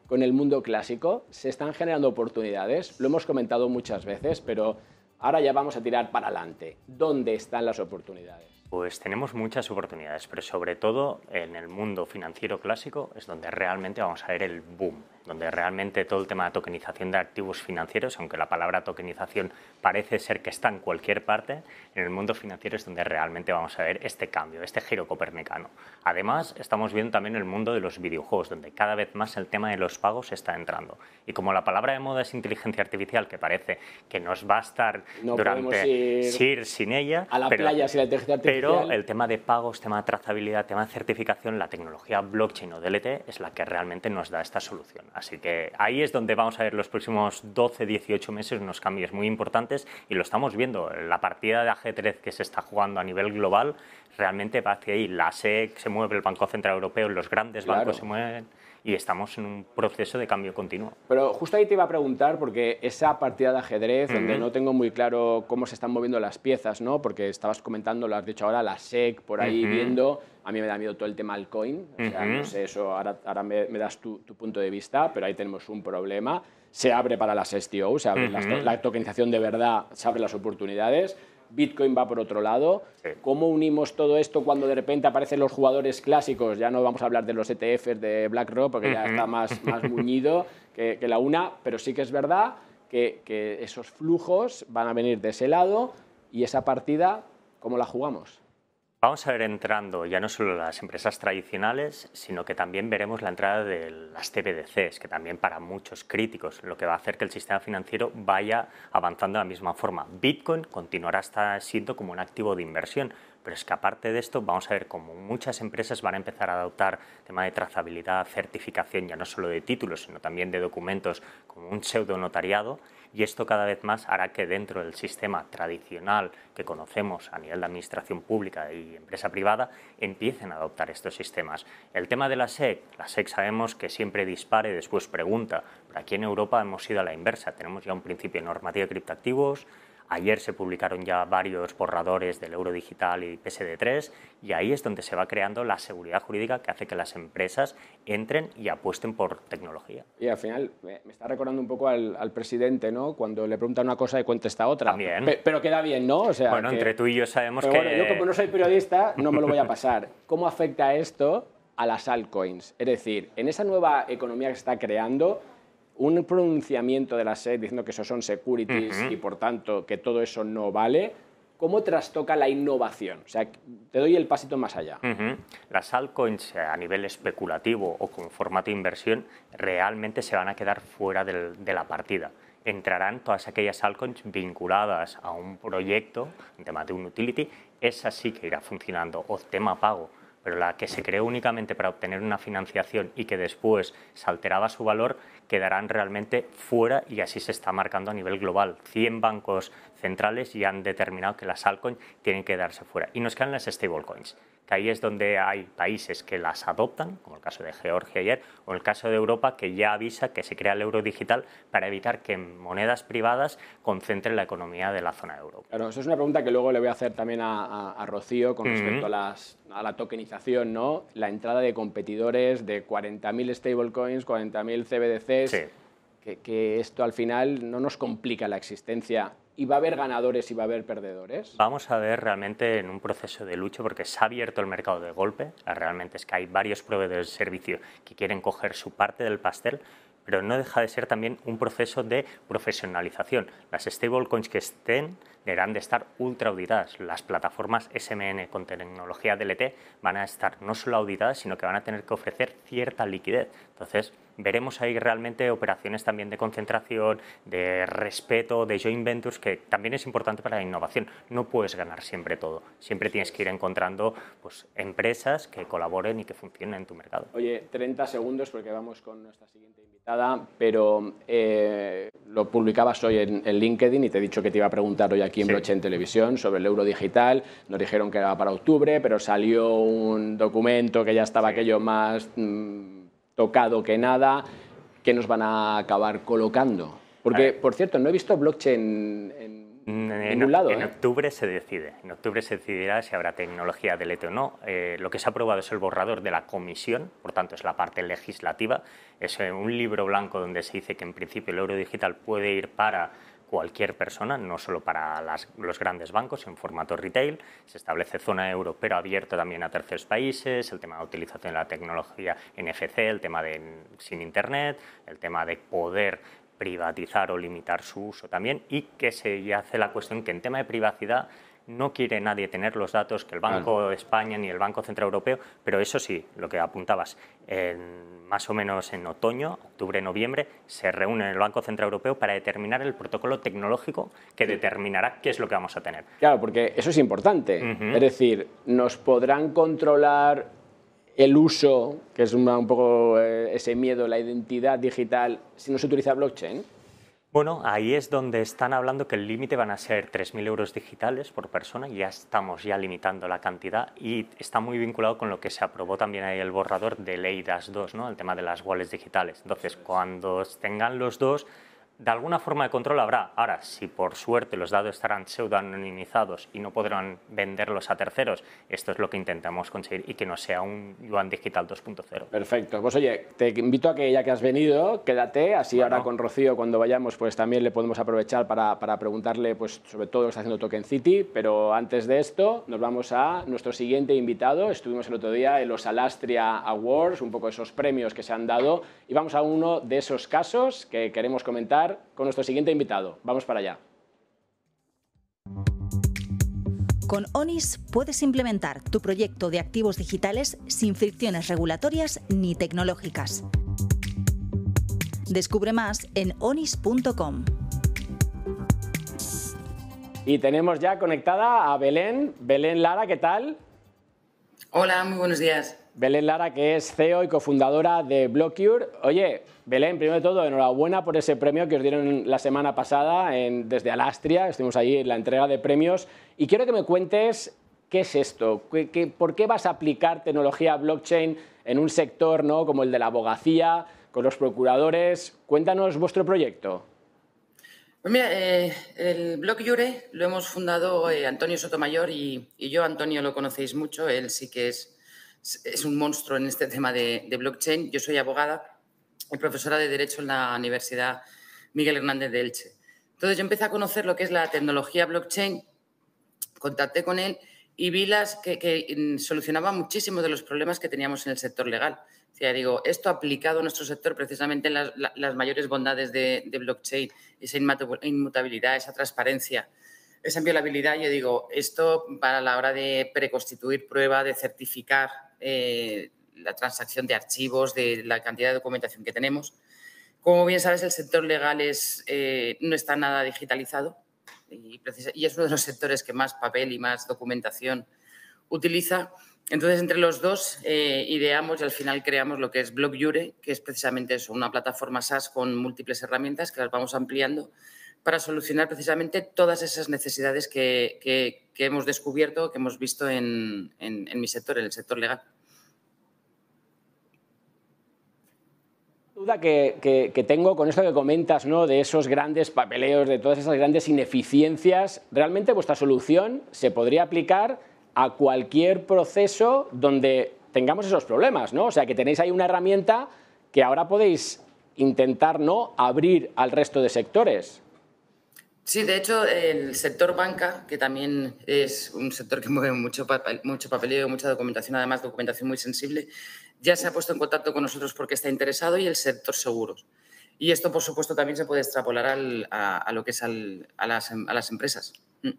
con el mundo clásico, se están generando oportunidades. Lo hemos comentado muchas veces, pero ahora ya vamos a tirar para adelante. ¿Dónde están las oportunidades? Pues tenemos muchas oportunidades, pero sobre todo en el mundo financiero clásico es donde realmente vamos a ver el boom, donde realmente todo el tema de tokenización de activos financieros, aunque la palabra tokenización parece ser que está en cualquier parte, en el mundo financiero es donde realmente vamos a ver este cambio, este giro copernicano. Además, estamos viendo también el mundo de los videojuegos, donde cada vez más el tema de los pagos está entrando. Y como la palabra de moda es inteligencia artificial, que parece que nos va a estar No durante ir sí, sin ella, A la pero- playa sin la inteligencia artificial. pero el tema de pagos, tema de trazabilidad, tema de certificación, la tecnología blockchain o DLT es la que realmente nos da esta solución. Así que ahí es donde vamos a ver los próximos 12, 18 meses unos cambios muy importantes y lo estamos viendo. La partida de ajedrez que se está jugando a nivel global realmente va hacia ahí. La SEC se mueve, el Banco Central Europeo, los grandes Claro. bancos se mueven y estamos en un proceso de cambio continuo. Pero justo ahí te iba a preguntar, porque esa partida de ajedrez, donde Ujú. no tengo muy claro cómo se están moviendo las piezas, ¿no? Porque estabas comentando, lo has dicho ahora, la SEC por ahí Ujú. viendo. A mí me da miedo todo el tema altcoin. O sea, Ujú. no sé, eso ahora, ahora me, me das tu, tu punto de vista, pero ahí tenemos un problema. Se abre para las STO, se abre las to- Ujú. la tokenización de verdad, se abren las oportunidades. Bitcoin va por otro lado. Sí. ¿Cómo unimos todo esto cuando de repente aparecen los jugadores clásicos? Ya no vamos a hablar de los ETFs de BlackRock porque ya está más, más muñido que, que la una, pero sí que es verdad que, que esos flujos van a venir de ese lado y esa partida, ¿cómo la jugamos? Vamos a ver entrando ya no solo las empresas tradicionales, sino que también veremos la entrada de las CBDCs, que también para muchos críticos, lo que va a hacer que el sistema financiero vaya avanzando de la misma forma. Bitcoin continuará siendo como un activo de inversión, pero es que aparte de esto vamos a ver cómo muchas empresas van a empezar a adoptar tema de trazabilidad, certificación, ya no solo de títulos, sino también de documentos, como un pseudo notariado, y esto cada vez más hará que dentro del sistema tradicional que conocemos a nivel de administración pública y empresa privada empiecen a adoptar estos sistemas. El tema de la SEC, la SEC sabemos que siempre dispara y después pregunta, pero aquí en Europa hemos ido a la inversa, tenemos ya un principio de normativa de criptoactivos, Ayer se publicaron ya varios borradores del euro digital y PSD3 y ahí es donde se va creando la seguridad jurídica que hace que las empresas entren y apuesten por tecnología. Y al final me, me está recordando un poco al, al presidente, ¿no? Cuando le pregunta una cosa y contesta otra. También. Pe- pero queda bien, ¿no? O sea, Bueno, que- entre tú y yo sabemos Pero que... bueno, yo como no soy periodista, no me lo voy a pasar. ¿Cómo afecta esto a las altcoins? Es decir, en esa nueva economía que se está creando, un pronunciamiento de la SEC diciendo que eso son securities Ujú. y por tanto que todo eso no vale, ¿cómo trastoca la innovación? O sea, te doy el pasito más allá. Ujú. Las altcoins eh, a nivel especulativo o con formato de inversión realmente se van a quedar fuera del- de la partida. Entrarán todas aquellas altcoins vinculadas a un proyecto, en tema de un utility, esa sí que irá funcionando, o tema pago, pero la que se creó únicamente para obtener una financiación y que después se alteraba su valor, quedarán realmente fuera y así se está marcando a nivel global. 100 bancos centrales ya han determinado que las altcoins tienen que darse fuera. Y nos quedan las stablecoins, que ahí es donde hay países que las adoptan, como el caso de Georgia ayer, o el caso de Europa, que ya avisa que se crea el euro digital para evitar que monedas privadas concentren la economía de la zona euro. Claro, eso es una pregunta que luego le voy a hacer también a, a- a Rocío con respecto a, las, a la tokenización, ¿no? La entrada de competidores de 40.000 stablecoins, 40.000 CBDCs, Sí. que, que esto al final no nos complica la existencia y va a haber ganadores y va a haber perdedores? Vamos a ver realmente en un proceso de lucha porque se ha abierto el mercado de golpe. Realmente es que hay varios proveedores de servicio que quieren coger su parte del pastel, pero no deja de ser también un proceso de profesionalización. Las stablecoins que estén deberán de estar ultra auditadas. Las plataformas SMN con tecnología DLT van a estar no solo auditadas, sino que van a tener que ofrecer cierta liquidez. Entonces, veremos ahí realmente operaciones también de concentración, de respeto, de joint ventures, que también es importante para la innovación. No puedes ganar siempre todo. Siempre tienes que ir encontrando pues, empresas que colaboren y que funcionen en tu mercado. Oye, 30 segundos porque vamos con nuestra siguiente invitada, pero eh, lo publicabas hoy en, en, LinkedIn y te he dicho que te iba a preguntar hoy aquí en sí. Blockchain Televisión sobre el euro digital. Nos dijeron que era para octubre, pero salió un documento que ya estaba sí. aquello más... Mmm, tocado que nada, que nos van a acabar colocando. Porque, por cierto, no he visto blockchain en, en, en ningún lado. En ¿eh? octubre se decide. En octubre se decidirá si habrá tecnología de o no. Eh, lo que se ha aprobado es el borrador de la comisión, por tanto es la parte legislativa. Es eh, un libro blanco donde se dice que en principio el euro digital puede ir para cualquier persona, no solo para las, los grandes bancos en formato retail. Se establece zona euro, pero abierto también a terceros países, el tema de utilización de la tecnología NFC, el tema de sin Internet, el tema de poder privatizar o limitar su uso también y que se hace la cuestión que en tema de privacidad no quiere nadie tener los datos que el Banco de España ni el Banco Central Europeo, pero eso sí, lo que apuntabas, en, más o menos en otoño, octubre, noviembre, se reúne el Banco Central Europeo para determinar el protocolo tecnológico que determinará qué es lo que vamos a tener. Claro, porque eso es importante. Uh -huh. Es decir, nos podrán controlar el uso, que es un poco eh, ese miedo, la identidad digital, si no se utiliza blockchain. Bueno, ahí es donde están hablando que el límite van a ser 3.000 euros digitales por persona, ya estamos ya limitando la cantidad y está muy vinculado con lo que se aprobó también ahí el borrador de ley DAS 2, ¿no? el tema de las wallets digitales. Entonces, cuando tengan los dos, de alguna forma de control habrá. Ahora, si por suerte los datos estarán pseudo-anonimizados y no podrán venderlos a terceros, esto es lo que intentamos conseguir y que no sea un yuan digital 2.0. Perfecto. Pues oye, te invito a que ya que has venido, quédate, así bueno. ahora con Rocío cuando vayamos pues también le podemos aprovechar para, para preguntarle pues sobre todo lo que está haciendo Token City, pero antes de esto nos vamos a nuestro siguiente invitado. Estuvimos el otro día en los Alastria Awards, un poco esos premios que se han dado y vamos a uno de esos casos que queremos comentar con nuestro siguiente invitado. Vamos para allá. Con ONIS puedes implementar tu proyecto de activos digitales sin fricciones regulatorias ni tecnológicas. Descubre más en onis.com. Y tenemos ya conectada a Belén. Belén Lara, ¿qué tal? Hola, muy buenos días. Belén Lara, que es CEO y cofundadora de Blockure. Oye, Belén, primero de todo, enhorabuena por ese premio que os dieron la semana pasada en, desde Alastria. Estuvimos allí en la entrega de premios. Y quiero que me cuentes qué es esto. ¿Qué, qué, por qué vas a aplicar tecnología blockchain en un sector ¿no? como el de la abogacía, con los procuradores? Cuéntanos vuestro proyecto. Pues mira, eh, el Blockure lo hemos fundado eh, Antonio Sotomayor y, y yo, Antonio, lo conocéis mucho. Él sí que es es un monstruo en este tema de, de, blockchain. Yo soy abogada y profesora de Derecho en la Universidad Miguel Hernández de Elche. Entonces yo empecé a conocer lo que es la tecnología blockchain, contacté con él y vi las que, que solucionaba muchísimos de los problemas que teníamos en el sector legal. O sea, digo, esto aplicado a nuestro sector, precisamente en las, las mayores bondades de, de blockchain, esa inmutabilidad, esa transparencia, esa inviolabilidad, yo digo, esto para la hora de preconstituir prueba, de certificar eh, la transacción de archivos, de la cantidad de documentación que tenemos. Como bien sabes, el sector legal es, eh, no está nada digitalizado y, es uno de los sectores que más papel y más documentación utiliza. Entonces, entre los dos, eh, ideamos y al final creamos lo que es BlockJure, que es precisamente eso, una plataforma SaaS con múltiples herramientas que las vamos ampliando para solucionar precisamente todas esas necesidades que, que, hemos descubierto, que hemos visto en, en mi sector, en el sector legal. Duda que, que, que, tengo con esto que comentas, ¿no? de esos grandes papeleos, de todas esas grandes ineficiencias, ¿realmente vuestra solución se podría aplicar a cualquier proceso donde tengamos esos problemas? ¿no? O sea, que tenéis ahí una herramienta que ahora podéis intentar no abrir al resto de sectores. Sí, de hecho, el sector banca, que también es un sector que mueve mucho, papel, mucho papeleo, mucha documentación, además documentación muy sensible, ya se ha puesto en contacto con nosotros porque está interesado y el sector seguros. Y esto, por supuesto, también se puede extrapolar a, lo que es a, las, a las empresas. Mm.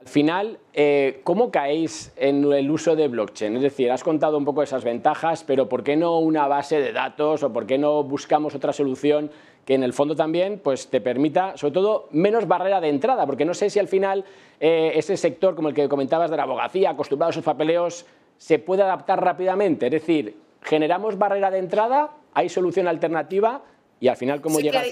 Al final, eh, ¿cómo caéis en el uso de blockchain? Es decir, has contado un poco esas ventajas, pero ¿por qué no una base de datos o por qué no buscamos otra solución que en el fondo también pues, te permita, sobre todo, menos barrera de entrada? Porque no sé si al final eh, ese sector, como el que comentabas de la abogacía, acostumbrado a sus papeleos, se puede adaptar rápidamente. Es decir, generamos barrera de entrada, hay solución alternativa y al final, ¿cómo llegas?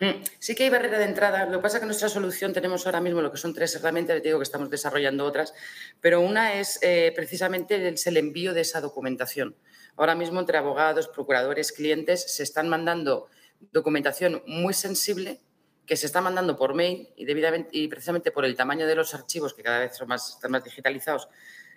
Mm, sí que hay barrera de entrada. Lo que pasa es que nuestra solución tenemos ahora mismo lo que son tres herramientas, te digo que estamos desarrollando otras, pero una es eh, precisamente el, el envío de esa documentación. Ahora mismo entre abogados, procuradores, clientes se están mandando documentación muy sensible que se está mandando por mail y, debidamente, y precisamente por el tamaño de los archivos que cada vez son más, están más digitalizados,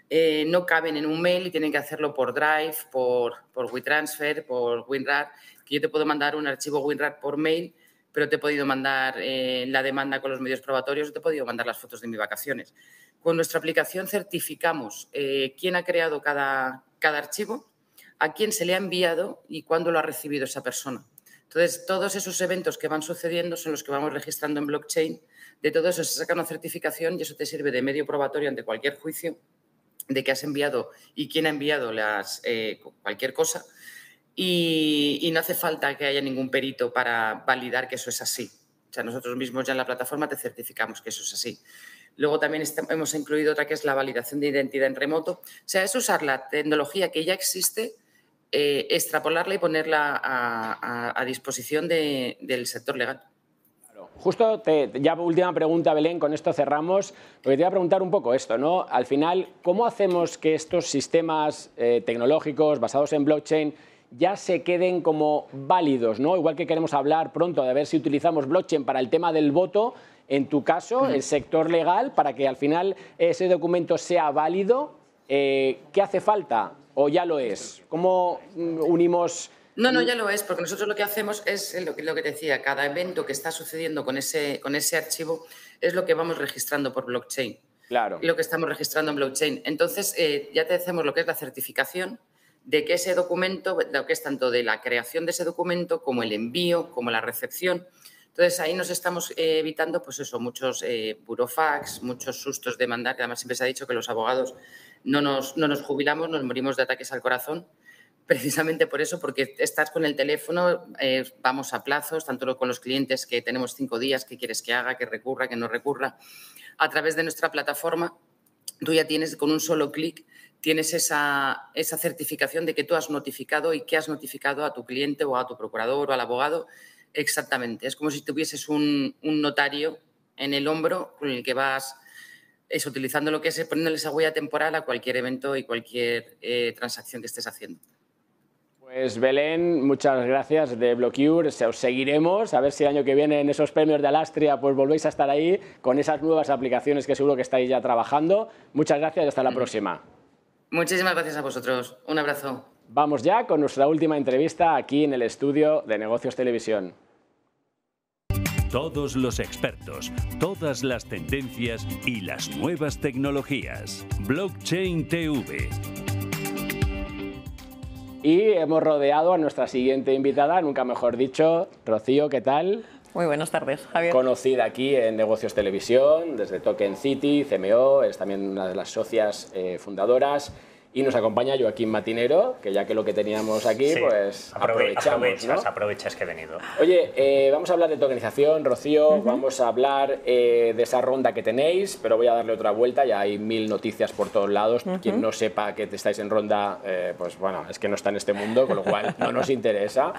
eh, no caben en un mail y tienen que hacerlo por Drive, por, por WeTransfer, por WinRAR, que yo te puedo mandar un archivo WinRAR por mail pero te he podido mandar eh, la demanda con los medios probatorios, te he podido mandar las fotos de mis vacaciones. Con nuestra aplicación certificamos eh, quién ha creado cada, cada archivo, a quién se le ha enviado y cuándo lo ha recibido esa persona. Entonces, todos esos eventos que van sucediendo son los que vamos registrando en blockchain. De todo eso se saca una certificación y eso te sirve de medio probatorio ante cualquier juicio de que has enviado y quién ha enviado las, eh, cualquier cosa y, no hace falta que haya ningún perito para validar que eso es así. O sea, nosotros mismos ya en la plataforma te certificamos que eso es así. Luego también hemos incluido otra que es la validación de identidad en remoto. O sea, es usar la tecnología que ya existe, eh, extrapolarla y ponerla a, disposición del sector legal. Justo, te, ya última pregunta, Belén, con esto cerramos, porque te voy a preguntar un poco esto, ¿no? Al final, ¿cómo hacemos que estos sistemas eh, tecnológicos basados en blockchain ya se queden como válidos, ¿no? Igual que queremos hablar pronto de ver si utilizamos blockchain para el tema del voto, en tu caso, el sector legal, para que al final ese documento sea válido, eh, ¿qué hace falta? ¿O ya lo es? ¿Cómo mm, unimos...? No, no, ya lo es, porque nosotros lo que hacemos es lo que, lo que te decía, cada evento que está sucediendo con ese, con ese archivo es lo que vamos registrando por blockchain. Claro. Lo que estamos registrando en blockchain. Entonces, eh, ya te hacemos lo que es la certificación, de que ese documento, lo que es tanto de la creación de ese documento como el envío, como la recepción. Entonces ahí nos estamos eh, evitando, pues eso, muchos eh, burofax, muchos sustos de mandar. Además siempre se ha dicho que los abogados no nos, no nos jubilamos, nos morimos de ataques al corazón. Precisamente por eso, porque estás con el teléfono, eh, vamos a plazos, tanto con los clientes que tenemos cinco días, que quieres que haga, que recurra, que no recurra. A través de nuestra plataforma, tú ya tienes con un solo clic tienes esa, esa, certificación de que tú has notificado y que has notificado a tu cliente o a tu procurador o al abogado exactamente. Es como si tuvieses un, un notario en el hombro con el que vas es utilizando lo que es poniéndole esa huella temporal a cualquier evento y cualquier eh, transacción que estés haciendo. Pues Belén, muchas gracias de Blockure. Os seguiremos a ver si el año que viene en esos premios de Alastria pues volvéis a estar ahí con esas nuevas aplicaciones que seguro que estáis ya trabajando. Muchas gracias y hasta la próxima. Muchísimas gracias a vosotros. Un abrazo. Vamos ya con nuestra última entrevista aquí en el estudio de Negocios Televisión. Todos los expertos, todas las tendencias y las nuevas tecnologías. Blockchain TV. Y hemos rodeado a nuestra siguiente invitada, nunca mejor dicho, Rocío, ¿qué tal? Muy buenas tardes, Javier. Conocida aquí en Negocios Televisión, desde Token City, CMO, es también una de las socias eh, fundadoras. Y nos acompaña Joaquín Matinero, que ya que lo que teníamos aquí, pues aprovechamos. Aprovechas, aprovechas que he venido. Oye, eh, vamos a hablar de tokenización, Rocío, vamos a hablar eh, de esa ronda que tenéis, pero voy a darle otra vuelta, ya hay mil noticias por todos lados. Quien no sepa que estáis en ronda, pues bueno, es que no está en este mundo, con lo cual no nos interesa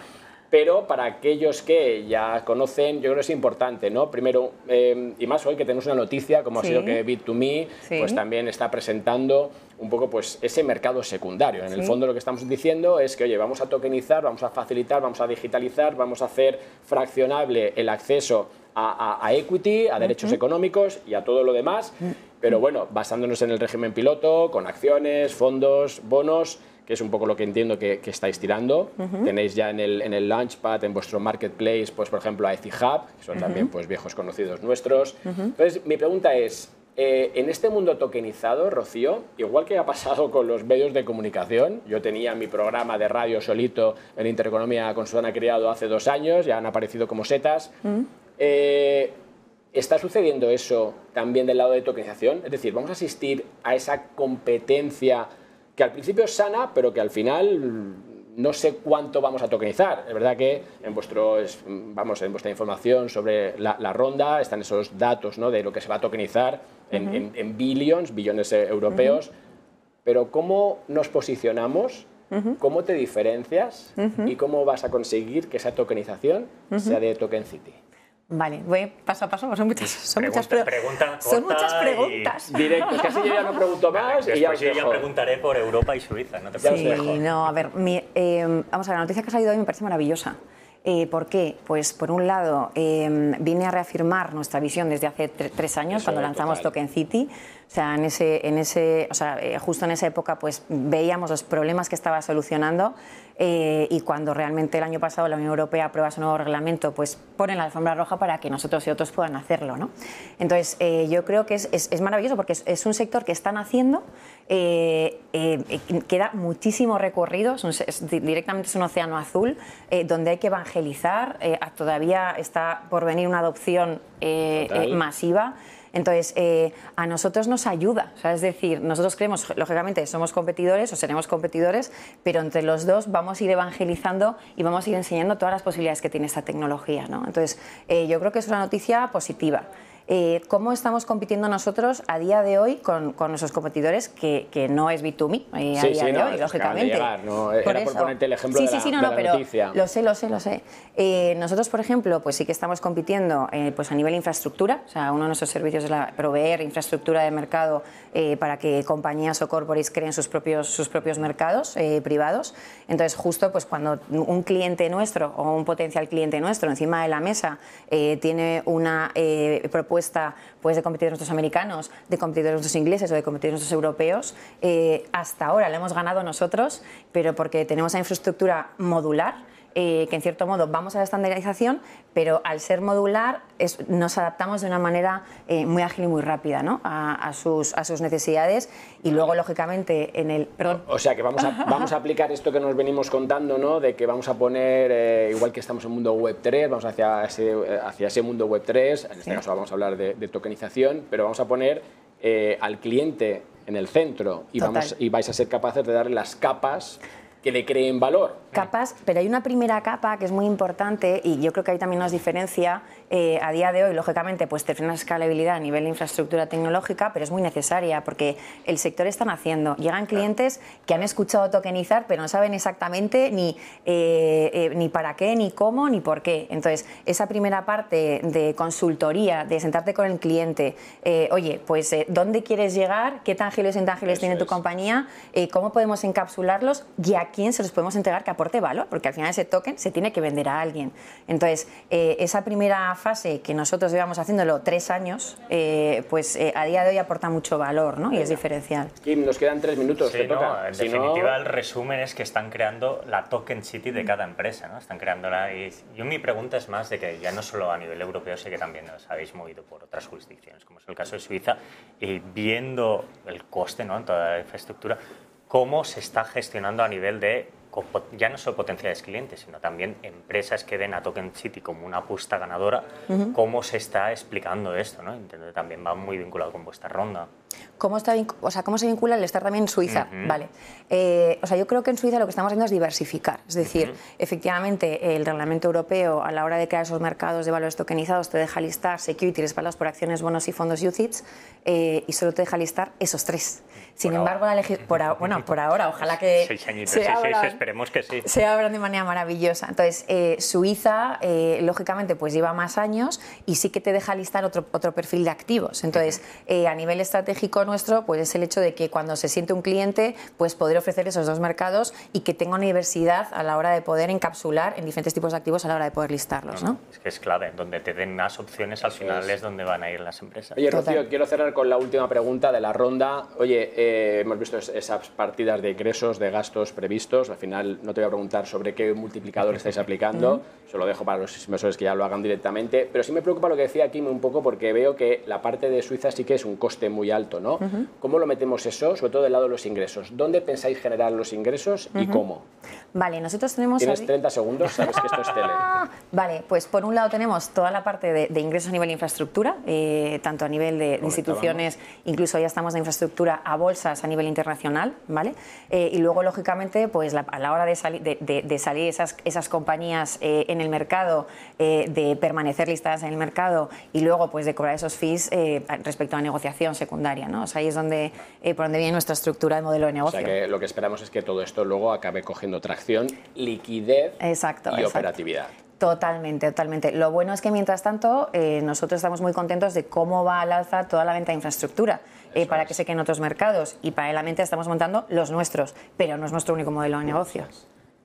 pero para aquellos que ya conocen, yo creo que es importante, ¿no? Primero, em, y más hoy que tenemos una noticia, como ha sido que Bit2Me, pues también está presentando un poco pues ese mercado secundario. En el fondo lo que estamos diciendo es que, oye, vamos a tokenizar, vamos a facilitar, vamos a digitalizar, vamos a hacer fraccionable el acceso a, equity, a derechos económicos y a todo lo demás, mm. pero bueno, basándonos en el régimen piloto, con acciones, fondos, bonos, que es un poco lo que entiendo que, estáis tirando. Tenéis ya en el, en el Launchpad, en vuestro marketplace, pues por ejemplo a Etihub, que son también pues, viejos conocidos nuestros. Entonces, mi pregunta es, eh, en este mundo tokenizado, Rocío, igual que ha pasado con los medios de comunicación, yo tenía mi programa de radio solito en Intereconomía con Susana Criado hace dos años, ya han aparecido como setas. Eh, ¿Está sucediendo eso también del lado de tokenización? Es decir, ¿vamos a asistir a esa competencia que al principio es sana, pero que al final mm, no sé cuánto vamos a tokenizar. Es verdad que en, vuestro, vamos, en vuestra información sobre la, ronda están esos datos ¿no? de lo que se va a tokenizar en, billions, billones eh, europeos, pero ¿cómo nos posicionamos? ¿Cómo te diferencias? ¿Y cómo vas a conseguir que esa tokenización sea de Token City? Vale, voy paso a paso, son muchas, son muchas, son muchas preguntas. Directo, casi yo ya no pregunto más y ya yo ya preguntaré por Europa y Suiza, no te preocupes. Sí, no, a ver, eh, vamos a ver, la noticia que ha salido hoy me parece maravillosa. Eh, ¿Por qué? Pues por un lado, eh, viene a reafirmar nuestra visión desde hace tres años, cuando lanzamos Token City. O sea, en ese, en ese, o sea, eh, justo en esa época pues, veíamos los problemas que estaba solucionando y cuando realmente el año pasado la Unión Europea aprueba su nuevo reglamento, pues ponen la alfombra roja para que nosotros y otros puedan hacerlo. ¿no? Entonces, yo creo que es, es, maravilloso porque es, un sector que están haciendo, queda muchísimo recorrido, directamente es un océano azul donde hay que evangelizar eh, todavía está por venir una adopción eh, eh, masiva. Entonces, a nosotros nos ayuda, es decir, nosotros creemos, lógicamente, somos competidores o seremos competidores, pero entre los dos vamos a ir evangelizando y vamos a ir enseñando todas las posibilidades que tiene esta tecnología. ¿no? Entonces, yo creo que es una noticia positiva. Eh, ¿Cómo estamos compitiendo nosotros a día de hoy con, nuestros competidores, que, que, no es B2Me eh, a día de hoy, lógicamente? Llegar, ¿no? Era por, ponerte el ejemplo sí, de la, sí, no, no, pero Lo sé, lo sé, lo sé. Eh, nosotros, por ejemplo, pues sí que estamos compitiendo pues a nivel infraestructura, o sea, uno de nuestros servicios es la, proveer infraestructura de mercado para que compañías o corporates creen sus propios, sus propios mercados privados. Entonces, justo pues cuando un cliente nuestro o un potencial cliente nuestro encima de la mesa tiene una propuesta pues, de competidores nuestros americanos, de competidores nuestros ingleses o de competidores nuestros europeos, eh, hasta ahora la hemos ganado nosotros, pero porque tenemos esa infraestructura modular eh, que en cierto modo vamos a la estandarización, pero al ser modular nos adaptamos de una manera eh, muy ágil y muy rápida ¿no? a, sus, a sus necesidades y luego, lógicamente, en el... Perdón. O sea, que vamos a, vamos a aplicar esto que nos venimos contando, ¿no? de que vamos a poner, eh, igual que estamos en mundo web 3, vamos hacia ese, hacia ese mundo web 3, en este caso vamos a hablar de, tokenización, pero vamos a poner al cliente en el centro y, vamos, y vais a ser capaces de darle las capas que le creen valor. Capas, pero hay una primera capa que es muy importante y yo creo que ahí también nos diferencia eh, a día de hoy, lógicamente, pues tener una escalabilidad a nivel de infraestructura tecnológica, pero es muy necesaria porque el sector está haciendo. Llegan clientes que han escuchado tokenizar, pero no saben exactamente ni, eh, eh, ni para qué, ni cómo, ni por qué. Entonces, esa primera parte de consultoría, de sentarte con el cliente, oye, pues ¿dónde quieres llegar? ¿Qué tangibles e intangibles tiene tu compañía? ¿Cómo podemos encapsularlos? Y quién se los podemos entregar que aporte valor, porque al final ese token se tiene que vender a alguien. Entonces, eh, esa primera fase que nosotros llevamos haciéndolo tres años, eh, pues eh, a día de hoy aporta mucho valor ¿no? y es diferencial. Kim, nos quedan tres minutos. en definitiva, el resumen es que están creando la Token City de cada empresa. ¿no? Están creándola. Y yo mi pregunta es más de que ya no solo a nivel europeo, sé que también os habéis movido por otras jurisdicciones, como es el caso de Suiza, y viendo el coste ¿no? en toda la infraestructura, cómo se está gestionando a nivel de ya no solo potenciales clientes, sino también empresas que den a Token City como una apuesta ganadora, cómo se está explicando esto, ¿no? Entiendo que también va muy vinculado con vuestra ronda. ¿Cómo, está, o sea, ¿Cómo se vincula el estar también en Suiza? Vale. Eh, o sea, yo creo que en Suiza lo que estamos haciendo es diversificar. Es decir, efectivamente, el reglamento europeo a la hora de crear esos mercados de valores tokenizados te deja listar securities respaldados por acciones, bonos y fondos UCITS eh, y solo te deja listar esos tres. Sin embargo, la por, bueno, por ahora, ojalá que seis añitos, se, abran, esperemos que sí. se abran de manera maravillosa. Entonces, eh, Suiza, lógicamente, pues lleva más años y sí que te deja listar otro, otro perfil de activos. Entonces, a nivel estratégico, estratégico nuestro pues es el hecho de que cuando se siente un cliente, pues poder ofrecer esos dos mercados y que tenga una diversidad a la hora de poder encapsular en diferentes tipos de activos a la hora de poder listarlos. ¿no? Es que es clave, donde te den más opciones al final es. donde van a ir las empresas. Oye, Rocío, quiero cerrar con la última pregunta de la ronda. Oye, eh, hemos visto esas partidas de ingresos, de gastos previstos. Al final no te voy a preguntar sobre qué multiplicador estáis aplicando, se lo dejo para los inversores que ya lo hagan directamente, pero sí me preocupa lo que decía Kim un poco porque veo que la parte de Suiza sí que es un coste muy alto, ¿no? ¿Cómo lo metemos eso, sobre todo del lado de los ingresos? ¿Dónde pensáis generar los ingresos y cómo? Vale, nosotros tenemos... Tienes 30 segundos, sabes que esto es tele. vale, pues por un lado tenemos toda la parte de, ingresos a nivel de infraestructura, eh, tanto a nivel de, instituciones, incluso ya estamos de infraestructura a bolsas a nivel internacional, ¿vale? Eh, y luego, lógicamente, pues a la hora de, salir de, salir esas, esas compañías eh, en el mercado, de permanecer listadas en el mercado y luego pues de cobrar esos fees respecto a negociación secundaria, ¿no? O sea, ahí es donde, por donde viene nuestra estructura de modelo de negocio. O sea, que lo que esperamos es que todo esto luego acabe cogiendo tracción, liquidez y operatividad. Totalmente, totalmente. Lo bueno es que mientras tanto eh, nosotros estamos muy contentos de cómo va al alza toda la venta de infraestructura eh, para que se queden otros mercados y paralelamente estamos montando los nuestros, pero no es nuestro único modelo de negocio.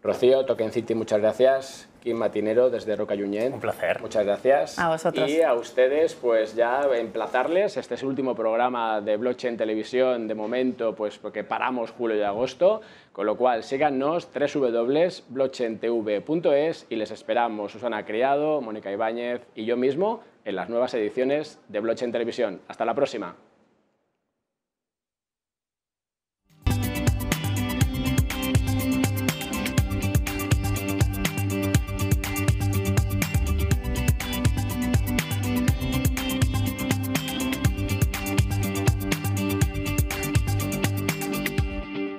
Rocío, Token City, muchas gracias. Kim Matinero desde Roca Yuñén. Un placer. Muchas gracias. A vosotros. Y a ustedes, pues ya emplazarles. Este es el último programa de Blockchain Televisión de momento, pues porque paramos julio y agosto. Con lo cual, síganos www.blockchaintv.es y les esperamos Susana Criado, Mónica Ibáñez y yo mismo en las nuevas ediciones de Blockchain Televisión. Hasta la próxima.